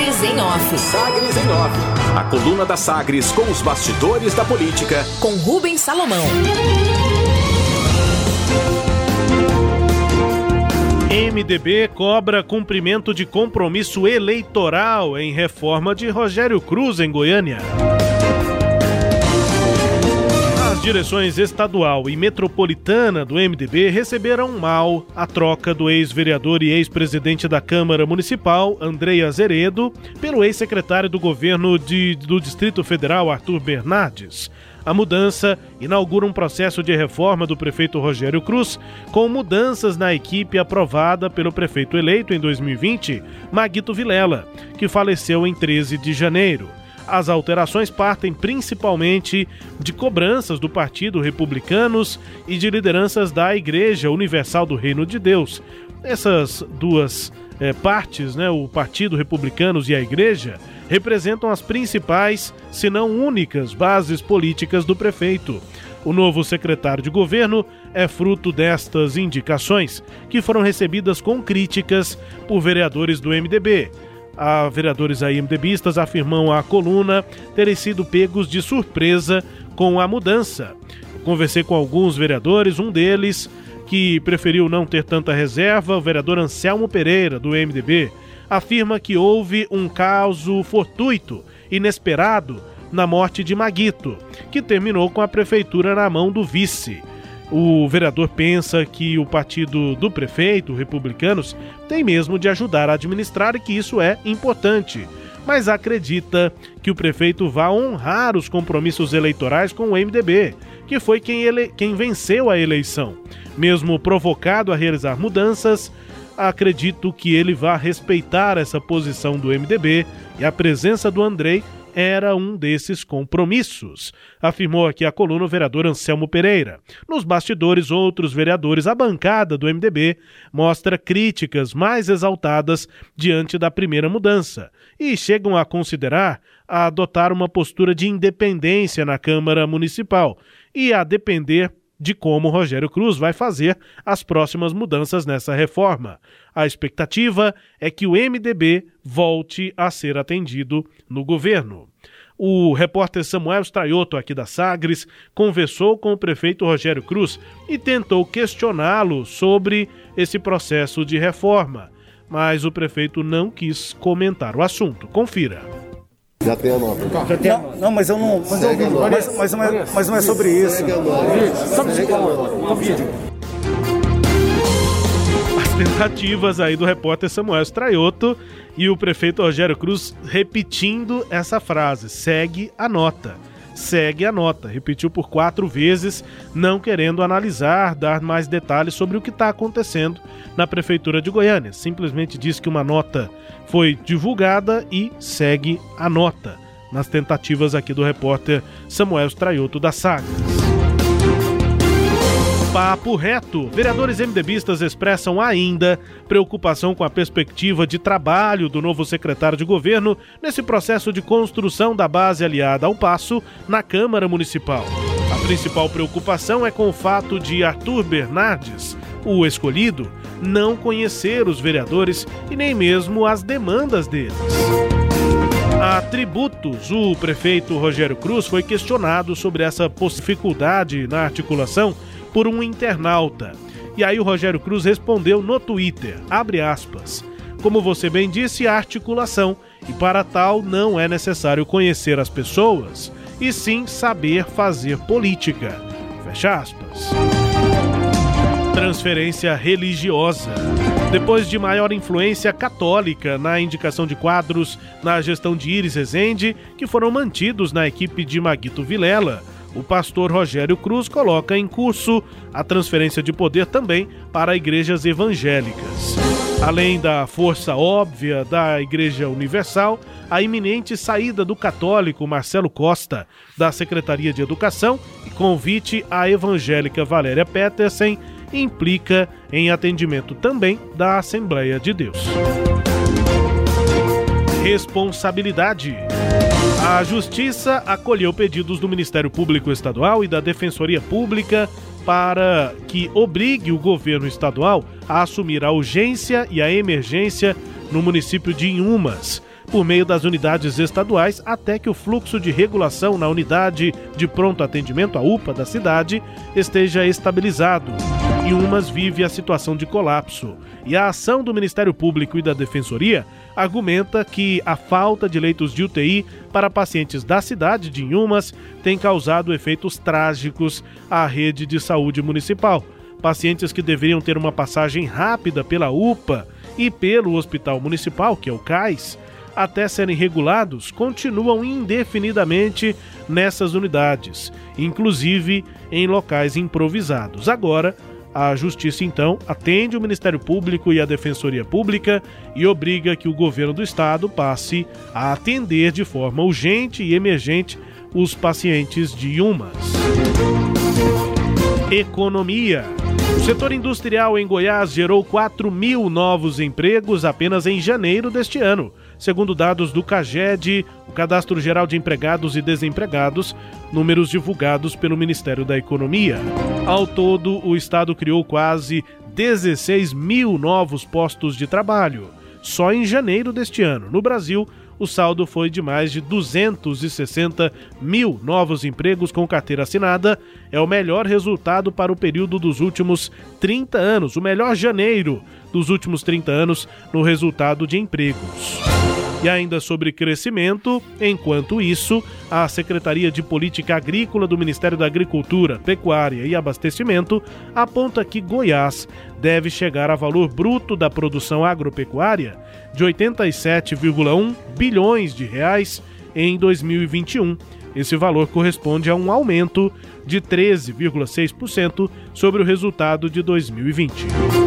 Sagres em Off. Sagres em Off. A coluna da Sagres com os bastidores da política. Com Rubens Salomão. MDB cobra cumprimento de compromisso eleitoral em reforma de Rogério Cruz em Goiânia. Direções estadual e metropolitana do MDB receberam mal a troca do ex-vereador e ex-presidente da Câmara Municipal, Andrei Azeredo, pelo ex-secretário do governo de, do Distrito Federal, Arthur Bernardes. A mudança inaugura um processo de reforma do prefeito Rogério Cruz, com mudanças na equipe aprovada pelo prefeito eleito em 2020, Maguito Vilela, que faleceu em 13 de janeiro. As alterações partem principalmente de cobranças do Partido Republicanos e de lideranças da Igreja Universal do Reino de Deus. Essas duas é, partes, né, o Partido Republicanos e a Igreja, representam as principais, se não únicas, bases políticas do prefeito. O novo secretário de governo é fruto destas indicações, que foram recebidas com críticas por vereadores do MDB a vereadores aí MDBistas afirmam à coluna terem sido pegos de surpresa com a mudança. Eu conversei com alguns vereadores, um deles que preferiu não ter tanta reserva, o vereador Anselmo Pereira, do MDB, afirma que houve um caso fortuito, inesperado, na morte de Maguito, que terminou com a prefeitura na mão do vice. O vereador pensa que o partido do prefeito, republicanos, tem mesmo de ajudar a administrar e que isso é importante, mas acredita que o prefeito vá honrar os compromissos eleitorais com o MDB, que foi quem, ele, quem venceu a eleição. Mesmo provocado a realizar mudanças, acredito que ele vá respeitar essa posição do MDB e a presença do Andrei era um desses compromissos, afirmou aqui a coluna o vereador Anselmo Pereira. Nos bastidores, outros vereadores, a bancada do MDB mostra críticas mais exaltadas diante da primeira mudança e chegam a considerar a adotar uma postura de independência na Câmara Municipal e a depender de como Rogério Cruz vai fazer as próximas mudanças nessa reforma. A expectativa é que o MDB volte a ser atendido no governo. O repórter Samuel Straioto, aqui da Sagres, conversou com o prefeito Rogério Cruz e tentou questioná-lo sobre esse processo de reforma, mas o prefeito não quis comentar o assunto. Confira. Já tem a nota. Já tem a nota. Não, mas eu não. Mas, eu, mas, mas, não, é, mas não é sobre isso. As tentativas aí do repórter Samuel Straioto e o prefeito Rogério Cruz repetindo essa frase: segue a nota segue a nota. Repetiu por quatro vezes, não querendo analisar, dar mais detalhes sobre o que está acontecendo na Prefeitura de Goiânia. Simplesmente diz que uma nota foi divulgada e segue a nota. Nas tentativas aqui do repórter Samuel Straioto da Saga. Papo reto. Vereadores MDBistas expressam ainda preocupação com a perspectiva de trabalho do novo secretário de governo nesse processo de construção da base aliada ao Passo na Câmara Municipal. A principal preocupação é com o fato de Arthur Bernardes, o escolhido, não conhecer os vereadores e nem mesmo as demandas deles. A tributos, o prefeito Rogério Cruz foi questionado sobre essa dificuldade na articulação por um internauta. E aí o Rogério Cruz respondeu no Twitter, abre aspas, como você bem disse, articulação, e para tal não é necessário conhecer as pessoas, e sim saber fazer política. Fecha aspas. Transferência religiosa. Depois de maior influência católica na indicação de quadros na gestão de Iris Rezende, que foram mantidos na equipe de Maguito Vilela, o pastor Rogério Cruz coloca em curso a transferência de poder também para igrejas evangélicas. Além da força óbvia da Igreja Universal, a iminente saída do católico Marcelo Costa da Secretaria de Educação e convite à evangélica Valéria Petersen implica em atendimento também da Assembleia de Deus. Responsabilidade. A Justiça acolheu pedidos do Ministério Público Estadual e da Defensoria Pública para que obrigue o governo estadual a assumir a urgência e a emergência no município de Inhumas, por meio das unidades estaduais até que o fluxo de regulação na unidade de pronto atendimento, a UPA da cidade, esteja estabilizado. E Umas vive a situação de colapso. E a ação do Ministério Público e da Defensoria argumenta que a falta de leitos de UTI para pacientes da cidade de Inhumas tem causado efeitos trágicos à rede de saúde municipal. Pacientes que deveriam ter uma passagem rápida pela UPA e pelo Hospital Municipal, que é o CAIS, até serem regulados, continuam indefinidamente nessas unidades, inclusive em locais improvisados. Agora, a Justiça, então, atende o Ministério Público e a Defensoria Pública e obriga que o governo do estado passe a atender de forma urgente e emergente os pacientes de UMAS. Economia. O setor industrial em Goiás gerou 4 mil novos empregos apenas em janeiro deste ano segundo dados do CAGED, o Cadastro Geral de Empregados e Desempregados, números divulgados pelo Ministério da Economia. Ao todo, o Estado criou quase 16 mil novos postos de trabalho. Só em janeiro deste ano, no Brasil, o saldo foi de mais de 260 mil novos empregos com carteira assinada. É o melhor resultado para o período dos últimos 30 anos, o melhor janeiro dos últimos 30 anos no resultado de empregos. E ainda sobre crescimento, enquanto isso, a Secretaria de Política Agrícola do Ministério da Agricultura, Pecuária e Abastecimento aponta que Goiás deve chegar a valor bruto da produção agropecuária de 87,1 bilhões de reais em 2021. Esse valor corresponde a um aumento de 13,6% sobre o resultado de 2020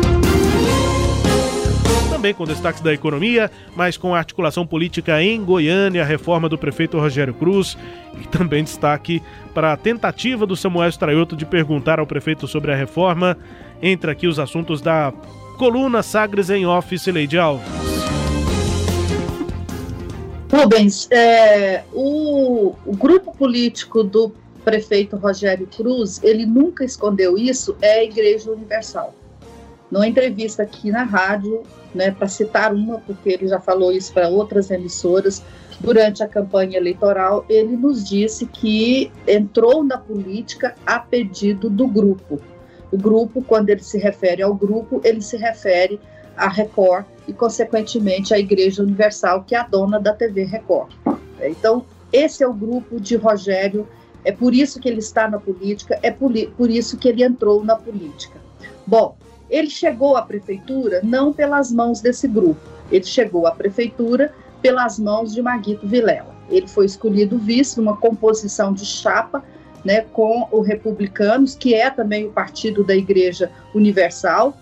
também com destaques da economia, mas com articulação política em Goiânia, a reforma do prefeito Rogério Cruz e também destaque para a tentativa do Samuel Straioto de perguntar ao prefeito sobre a reforma. Entre aqui os assuntos da coluna Sagres em Office, Leide Alves. Rubens, é, o, o grupo político do prefeito Rogério Cruz, ele nunca escondeu isso, é a Igreja Universal. Numa entrevista aqui na rádio, né, para citar uma, porque ele já falou isso para outras emissoras, durante a campanha eleitoral, ele nos disse que entrou na política a pedido do grupo. O grupo, quando ele se refere ao grupo, ele se refere à Record e, consequentemente, à Igreja Universal, que é a dona da TV Record. Então, esse é o grupo de Rogério, é por isso que ele está na política, é por, por isso que ele entrou na política. Bom, ele chegou à prefeitura não pelas mãos desse grupo, ele chegou à prefeitura pelas mãos de Maguito Vilela. Ele foi escolhido vice numa composição de chapa né, com o Republicanos, que é também o partido da Igreja Universal,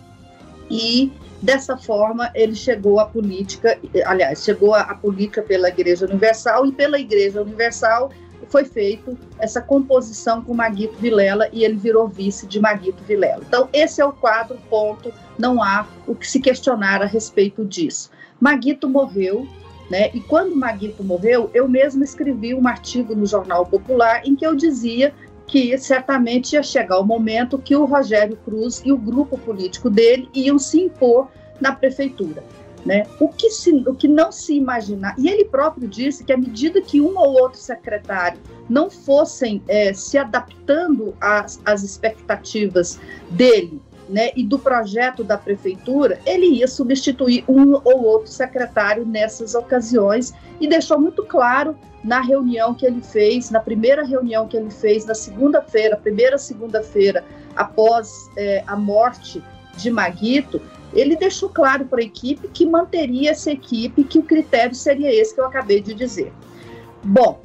e dessa forma ele chegou à política, aliás, chegou à política pela Igreja Universal e pela Igreja Universal foi feito essa composição com Maguito Vilela e ele virou vice de Maguito Vilela. Então, esse é o quadro, ponto. Não há o que se questionar a respeito disso. Maguito morreu, né? E quando Maguito morreu, eu mesmo escrevi um artigo no Jornal Popular em que eu dizia que certamente ia chegar o momento que o Rogério Cruz e o grupo político dele iam se impor na prefeitura. Né? O, que se, o que não se imaginar, e ele próprio disse que à medida que um ou outro secretário não fossem é, se adaptando às, às expectativas dele né, e do projeto da prefeitura, ele ia substituir um ou outro secretário nessas ocasiões e deixou muito claro na reunião que ele fez, na primeira reunião que ele fez, na segunda-feira, primeira segunda-feira após é, a morte de Maguito, ele deixou claro para a equipe que manteria essa equipe, que o critério seria esse que eu acabei de dizer. Bom,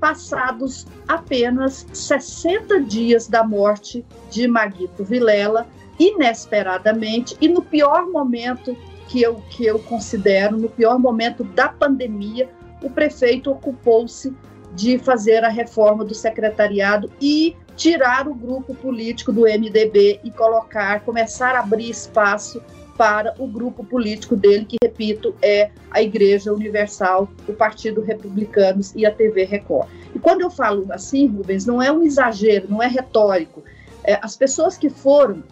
passados apenas 60 dias da morte de Maguito Vilela, inesperadamente e no pior momento que eu, que eu considero, no pior momento da pandemia, o prefeito ocupou-se de fazer a reforma do secretariado e tirar o grupo político do MDB e colocar, começar a abrir espaço para o grupo político dele, que, repito, é a Igreja Universal, o Partido Republicanos e a TV Record. E quando eu falo assim, Rubens, não é um exagero, não é retórico. É, as pessoas que foram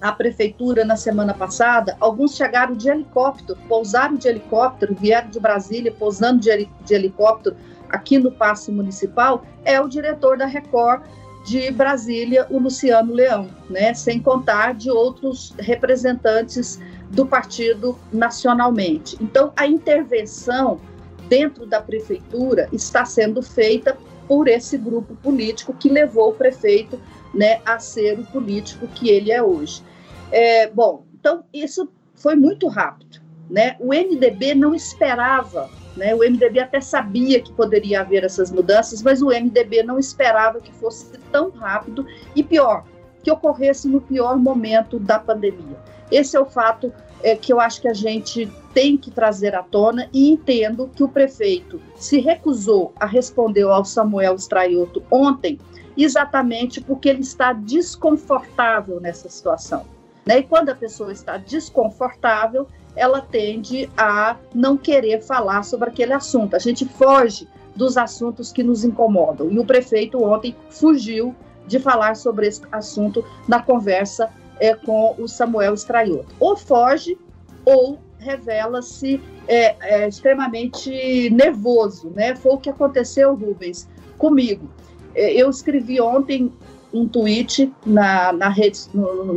à prefeitura na semana passada, alguns chegaram de helicóptero, pousaram de helicóptero, vieram de Brasília pousando de, de helicóptero aqui no Paço Municipal, é o diretor da Record de Brasília, o Luciano Leão, né? sem contar de outros representantes do partido nacionalmente. Então, a intervenção dentro da prefeitura está sendo feita por esse grupo político que levou o prefeito né, a ser o político que ele é hoje. É, bom, então isso foi muito rápido. Né? O MDB não esperava, né? o MDB até sabia que poderia haver essas mudanças, mas o MDB não esperava que fosse tão rápido e pior, que ocorresse no pior momento da pandemia. Esse é o fato é, que eu acho que a gente tem que trazer à tona e entendo que o prefeito se recusou a responder ao Samuel Straioto ontem, exatamente porque ele está desconfortável nessa situação. Né? E quando a pessoa está desconfortável, ela tende a não querer falar sobre aquele assunto. A gente foge dos assuntos que nos incomodam. E o prefeito ontem fugiu de falar sobre esse assunto na conversa é, com o Samuel Straioto. Ou foge ou revela-se é, é, extremamente nervoso, né? Foi o que aconteceu, Rubens, comigo. É, eu escrevi ontem um tweet na, na rede, no, no,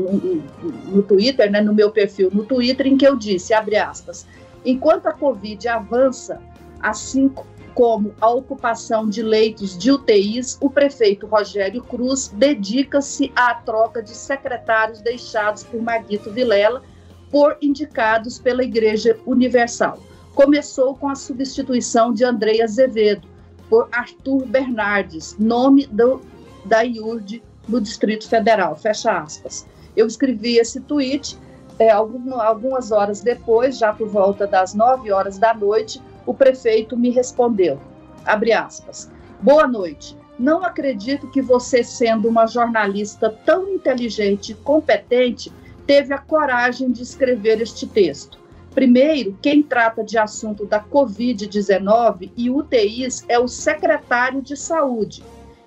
no, Twitter, né, no meu perfil no Twitter, em que eu disse, abre aspas, enquanto a Covid avança, assim como a ocupação de leitos de UTIs, o prefeito Rogério Cruz dedica-se à troca de secretários deixados por Maguito Vilela por indicados pela Igreja Universal. Começou com a substituição de Andrei Azevedo por Arthur Bernardes, nome do, da IURD no Distrito Federal, fecha aspas. Eu escrevi esse tweet é, algumas horas depois, já por volta das nove horas da noite, o prefeito me respondeu, abre aspas, boa noite, não acredito que você, sendo uma jornalista tão inteligente e competente, teve a coragem de escrever este texto. Primeiro, quem trata de assunto da Covid-19 e UTIs é o secretário de Saúde.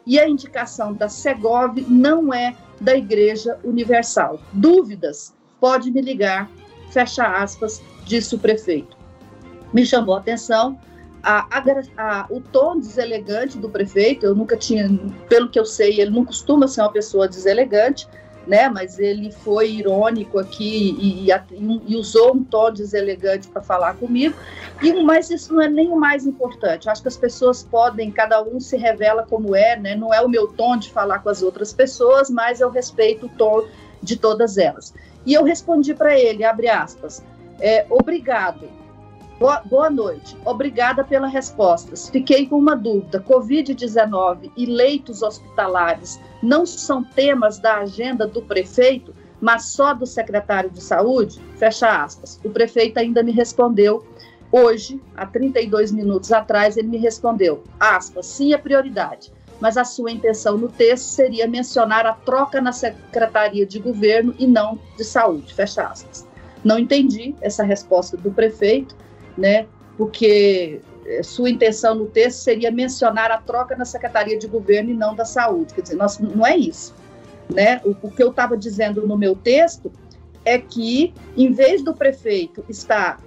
E a indicação da Segov não é da Igreja Universal. Dúvidas? Pode me ligar. Fecha aspas, disse o prefeito. Me chamou a atenção a, a, a, o tom deselegante do prefeito. Eu nunca tinha, pelo que eu sei, ele não costuma ser uma pessoa deselegante né? Mas ele foi irônico aqui e, e, e usou um tom deselegante para falar comigo. E mas isso não é nem o mais importante. Eu acho que as pessoas podem, cada um se revela como é, né? Não é o meu tom de falar com as outras pessoas, mas eu respeito o tom de todas elas. E eu respondi para ele, abre aspas, é, obrigado Boa, boa noite. Obrigada pelas respostas. Fiquei com uma dúvida. Covid-19 e leitos hospitalares não são temas da agenda do prefeito, mas só do secretário de saúde? Fecha aspas. O prefeito ainda me respondeu hoje, há 32 minutos atrás, ele me respondeu, aspas, sim é prioridade, mas a sua intenção no texto seria mencionar a troca na Secretaria de Governo e não de Saúde, fecha aspas. Não entendi essa resposta do prefeito, né? Porque eh, sua intenção no texto seria mencionar a troca na Secretaria de Governo e não da Saúde. Quer dizer, nós, não é isso. Né? O, o que eu estava dizendo no meu texto é que, em vez do prefeito estar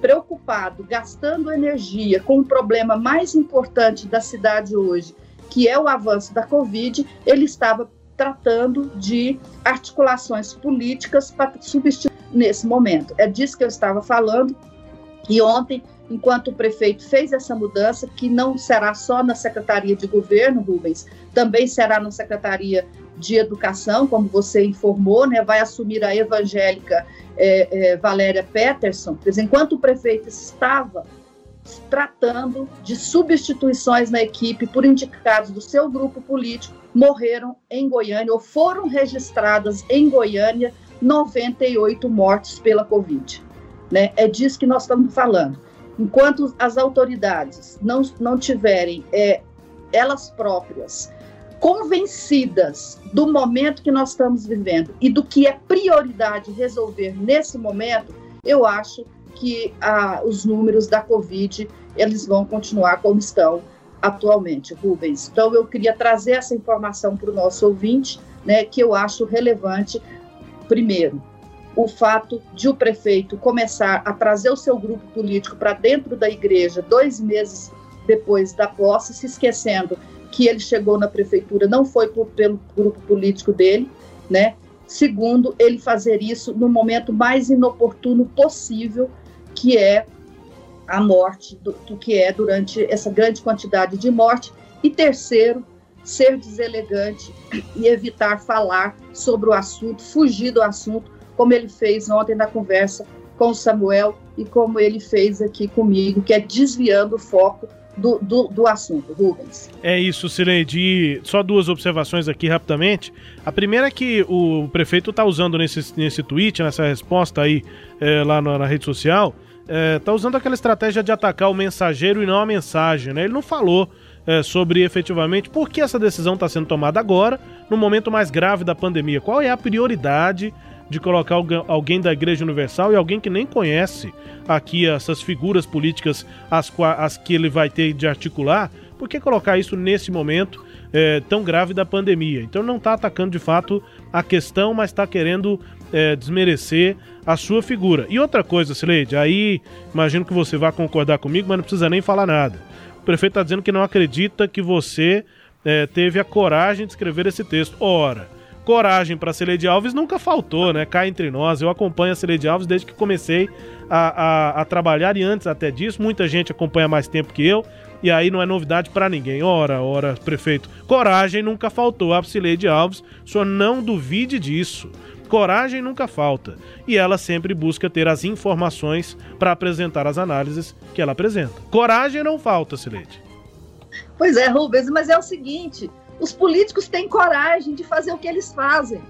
preocupado, gastando energia com o problema mais importante da cidade hoje, que é o avanço da Covid, ele estava tratando de articulações políticas para substituir nesse momento. É disso que eu estava falando e ontem, enquanto o prefeito fez essa mudança, que não será só na Secretaria de Governo, Rubens, também será na Secretaria de Educação, como você informou, né, vai assumir a evangélica é, é, Valéria Peterson. Enquanto o prefeito estava tratando de substituições na equipe por indicados do seu grupo político, morreram em Goiânia ou foram registradas em Goiânia 98 mortes pela Covid. Né? É disso que nós estamos falando. Enquanto as autoridades não, não tiverem é, elas próprias convencidas do momento que nós estamos vivendo e do que é prioridade resolver nesse momento, eu acho que ah, os números da Covid eles vão continuar como estão atualmente, Rubens. Então, eu queria trazer essa informação para o nosso ouvinte, né, que eu acho relevante Primeiro, o fato de o prefeito começar a trazer o seu grupo político para dentro da igreja dois meses depois da posse, se esquecendo que ele chegou na prefeitura não foi por, pelo grupo político dele, né? Segundo, ele fazer isso no momento mais inoportuno possível, que é a morte, do, do que é durante essa grande quantidade de morte. E terceiro, ser deselegante e evitar falar sobre o assunto, fugir do assunto, como ele fez ontem na conversa com o Samuel e como ele fez aqui comigo, que é desviando o foco do, do, do, assunto, Rubens. É isso, Cileide. Só duas observações aqui rapidamente. A primeira é que o prefeito está usando nesse, nesse tweet, nessa resposta aí é, lá na, na, rede social, está é, usando aquela estratégia de atacar o mensageiro e não a mensagem. Né? Ele não falou é, sobre efetivamente por que essa decisão está sendo tomada agora, no momento mais grave da pandemia. Qual é a prioridade de colocar alguém da Igreja Universal e alguém que nem conhece aqui essas figuras políticas as, as que ele vai ter de articular, por que colocar isso nesse momento é, tão grave da pandemia? Então não está atacando de fato a questão, mas está querendo é, desmerecer a sua figura. E outra coisa, Sileide, aí imagino que você vai concordar comigo, mas não precisa nem falar nada. O prefeito está dizendo que não acredita que você é, teve a coragem de escrever esse texto. Ora, coragem para Celede Alves nunca faltou, né? Cá entre nós. Eu acompanho a Celede Alves desde que comecei a, a, a, trabalhar e antes até disso. Muita gente acompanha mais tempo que eu. E aí não é novidade para ninguém. Ora, ora, prefeito. Coragem nunca faltou a Celede Alves. Senhor não duvide disso. Coragem nunca falta. E ela sempre busca ter as informações para apresentar as análises que ela apresenta. Coragem não falta, Celede. Pois é, Rubens, mas é o seguinte: os políticos têm coragem de fazer o que eles fazem.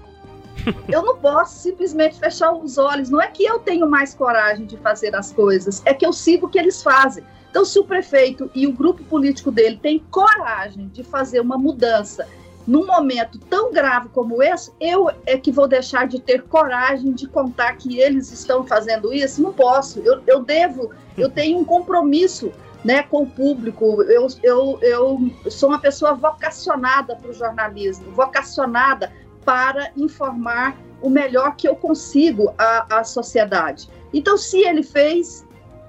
Eu não posso simplesmente fechar os olhos. Não é que eu tenho mais coragem de fazer as coisas, é que eu sigo o que eles fazem. Então, se o prefeito e o grupo político dele têm coragem de fazer uma mudança num momento tão grave como esse, eu é que vou deixar de ter coragem de contar que eles estão fazendo isso? Não posso. Eu, eu devo, eu tenho um compromisso né, com o público. Eu, eu, eu sou uma pessoa vocacionada para o jornalismo, vocacionada para informar o melhor que eu consigo à, à sociedade. Então, se ele fez,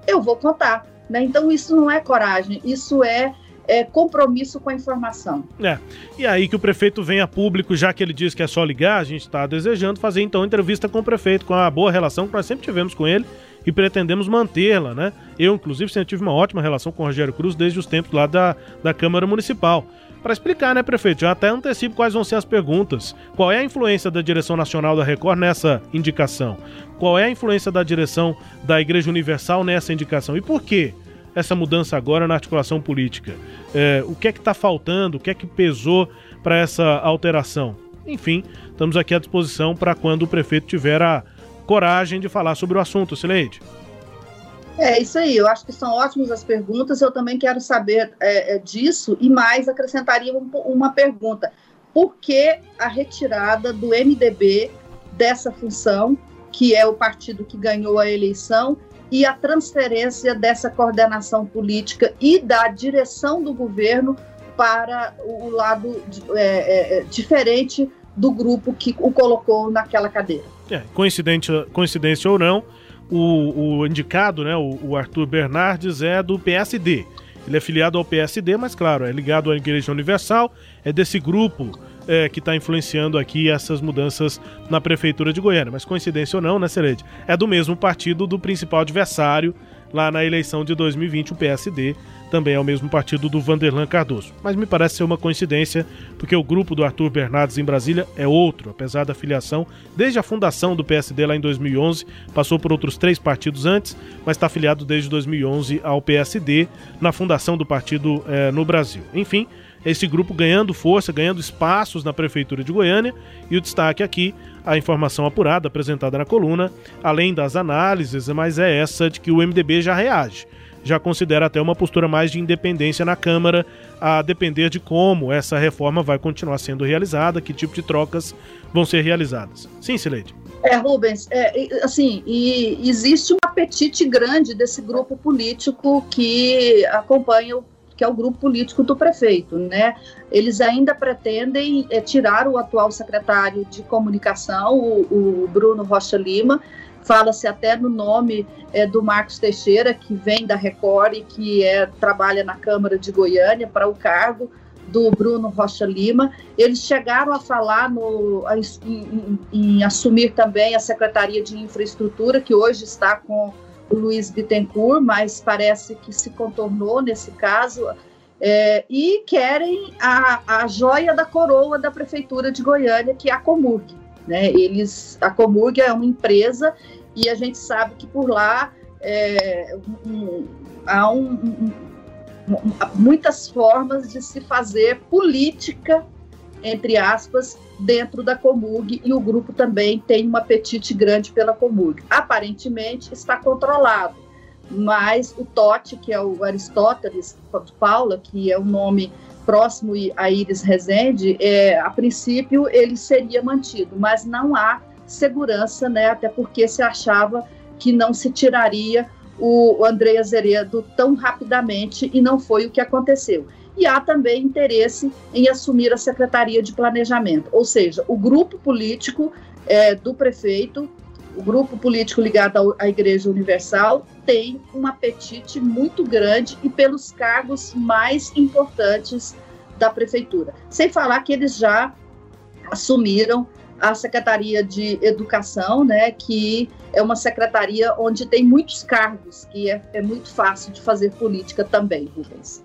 eu vou contar. Né? Então, isso não é coragem, isso é é, compromisso com a informação. É. E aí que o prefeito vem a público, já que ele diz que é só ligar, a gente está desejando fazer então entrevista com o prefeito, com a boa relação que nós sempre tivemos com ele e pretendemos mantê-la, né? Eu, inclusive, sempre tive uma ótima relação com o Rogério Cruz desde os tempos lá da, da Câmara Municipal. Para explicar, né, prefeito? Já até antecipo quais vão ser as perguntas. Qual é a influência da direção nacional da Record nessa indicação? Qual é a influência da direção da Igreja Universal nessa indicação? E por quê? essa mudança agora na articulação política? É, o que é que está faltando? O que é que pesou para essa alteração? Enfim, estamos aqui à disposição para quando o prefeito tiver a, coragem de falar sobre o assunto, Sileide. É isso aí, eu acho que são ótimas as perguntas. Eu também quero saber é, é disso e mais acrescentaria um, uma pergunta: por que a retirada do MDB dessa função, que é o partido que ganhou a eleição, e a transferência dessa coordenação política e da direção do governo para o lado é, é, é diferente do grupo que o colocou naquela cadeira? É, coincidência, coincidência ou não, o, o indicado, né, o, o, Arthur Bernardes, é do PSD. Ele é filiado ao PSD, mas claro, é ligado à Igreja Universal, é desse grupo é, que está influenciando aqui essas mudanças na Prefeitura de Goiânia. Mas coincidência ou não, né, Serede? É do mesmo partido do principal adversário lá na eleição de 2020, o PSD também é o mesmo partido do Vanderlan Cardoso. Mas me parece ser uma coincidência, porque o grupo do Arthur Bernardes em Brasília é outro, apesar da filiação desde a fundação do PSD lá em 2011, passou por outros três partidos antes, mas está afiliado desde 2011 ao PSD, na fundação do partido é, no Brasil. Enfim, esse grupo ganhando força, ganhando espaços na Prefeitura de Goiânia, e o destaque aqui, a informação apurada apresentada na coluna, além das análises, mas é essa de que o MDB já reage já considera até uma postura mais de independência na Câmara, a depender de como essa reforma vai continuar sendo realizada, que tipo de trocas vão ser realizadas. Sim, Sileide. É, Rubens, é, assim, e existe um apetite grande desse grupo político que acompanha o que é o grupo político do prefeito, né? Eles ainda pretendem é, tirar o atual secretário de comunicação, o, o Bruno Rocha Lima. Fala-se até no nome é, do Marcos Teixeira, que vem da Record e que é, trabalha na Câmara de Goiânia para o cargo do Bruno Rocha Lima. Eles chegaram a falar no, a, em, em, em, assumir também a Secretaria de Infraestrutura, que hoje está com o Luiz Bittencourt, mas parece que se contornou nesse caso. É, e querem a, a joia da coroa da Prefeitura de Goiânia, que é a Comurg. Né? Eles, a Comurg é uma empresa e a gente sabe que por lá é, um, há um, muitas formas de se fazer política, entre aspas, dentro da Comurg, e o grupo também tem um apetite grande pela Comurg. Aparentemente está controlado, mas o Totti, que é o Aristóteles Paula, que é um nome próximo a Iris Rezende, é, a princípio ele seria mantido, mas não há segurança, né, até porque se achava que não se tiraria o André Azeredo tão rapidamente e não foi o que aconteceu. E há também interesse em assumir a Secretaria de Planejamento, ou seja, o grupo político é, do prefeito, o grupo político ligado à Igreja Universal, tem um apetite muito grande e pelos cargos mais importantes da prefeitura. Sem falar que eles já assumiram a Secretaria de Educação, né, que é uma secretaria onde tem muitos cargos, que é, é muito fácil de fazer política também, Rubens.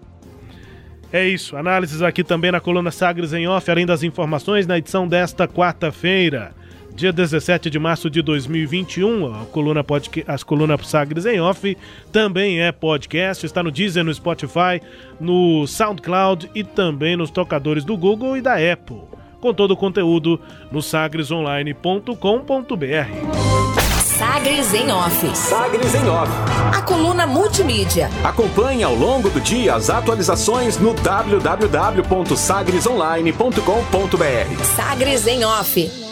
É isso, análises aqui também na coluna Sagres em Off, além das informações na edição desta quarta-feira, dia 17 de março de 2021. A coluna podcast, as colunas Sagres em Off também é podcast, está no Deezer, no Spotify, no SoundCloud e também nos tocadores do Google e da Apple com todo o conteúdo no sagresonline.com.br. Sagres em Off. Sagres em Off. A coluna multimídia. Acompanhe ao longo do dia as atualizações no www.sagresonline.com.br. Sagres em Off.